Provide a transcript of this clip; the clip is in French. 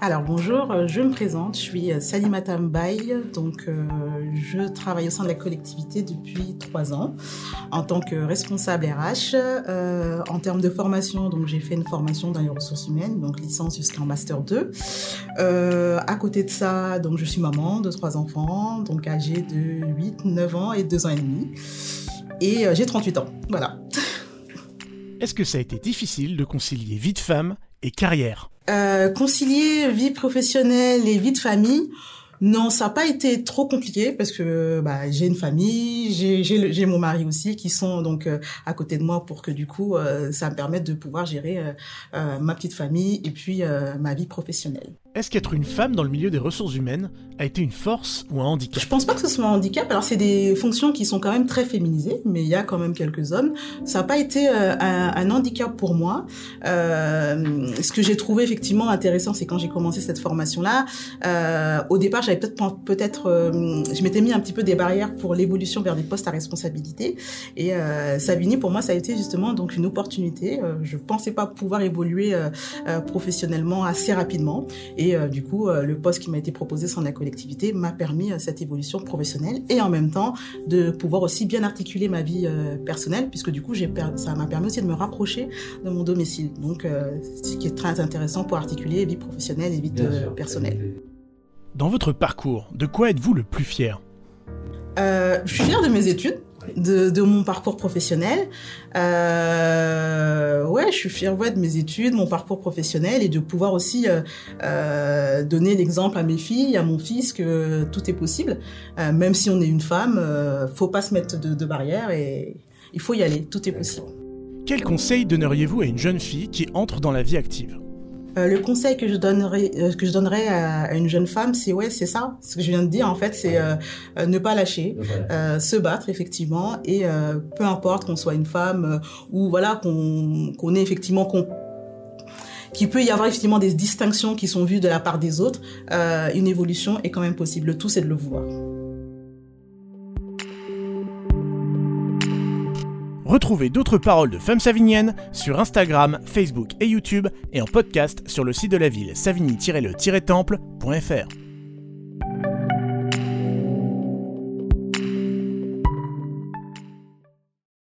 Alors bonjour, euh, je me présente, je suis euh, Salimata Mbaye, donc euh, je travaille au sein de la collectivité depuis trois ans en tant que responsable RH. En termes de formation, donc j'ai fait une formation dans les ressources humaines, donc licence jusqu'en master 2. Euh, à côté de ça, donc je suis maman de trois enfants, donc âgés de 8, 9 ans et 2 ans et demi. Et j'ai 38 ans, voilà. Est-ce que ça a été difficile de concilier vie de femme et carrière Euh, concilier vie professionnelle et vie de famille, non, ça n'a pas été trop compliqué parce que bah, j'ai une famille, j'ai- mon mari aussi qui sont donc euh, à côté de moi pour que du coup euh, ça me permette de pouvoir gérer euh, euh, ma petite famille et puis ma vie professionnelle. Est-ce qu'être une femme dans le milieu des ressources humaines a été une force ou un handicap? Je pense pas que ce soit un handicap. Alors c'est des fonctions qui sont quand même très féminisées, mais il y a quand même quelques hommes. Ça n'a pas été euh, un, handicap pour moi. Euh, ce que j'ai trouvé effectivement intéressant, c'est quand j'ai commencé cette formation-là. euh, au départ, j'avais peut-être je m'étais mis un petit peu des barrières pour l'évolution vers des postes à responsabilité. Et Savigny, pour moi, ça a été justement donc une opportunité. Je pensais pas pouvoir évoluer professionnellement assez rapidement. Euh, du coup, euh, le poste qui m'a été proposé sans la collectivité m'a permis euh, cette évolution professionnelle et en même temps de pouvoir aussi bien articuler ma vie euh, personnelle, puisque du coup, ça m'a permis aussi de me rapprocher de mon domicile. Donc, euh, ce qui est très intéressant pour articuler vie professionnelle et vie euh, personnelle. Dans votre parcours, de quoi êtes-vous le plus fier? Euh, je suis fière de mes études, de, mon parcours professionnel. Euh, ouais, je suis fière ouais, de mes études, mon parcours professionnel et de pouvoir aussi euh, euh, donner l'exemple à mes filles, à mon fils que tout est possible. Même si on est une femme, faut pas se mettre de, de barrières et il faut y aller, tout est possible. Quel conseil donneriez-vous à une jeune fille qui entre dans la vie active? Euh, le conseil que je donnerais, euh, que je donnerais à, à une jeune femme, c'est ouais, c'est ça. Ce que je viens de dire, en fait, c'est euh, ne pas lâcher, se battre effectivement, et peu importe qu'on soit une femme ou voilà qu'on qu'on effectivement qu'on qu'il peut y avoir effectivement des distinctions qui sont vues de la part des autres, une évolution est quand même possible. Le tout, c'est de le vouloir. Retrouvez d'autres paroles de femmes savigniennes sur Instagram, Facebook et YouTube et en podcast sur le site de la ville savigny-le-temple.fr.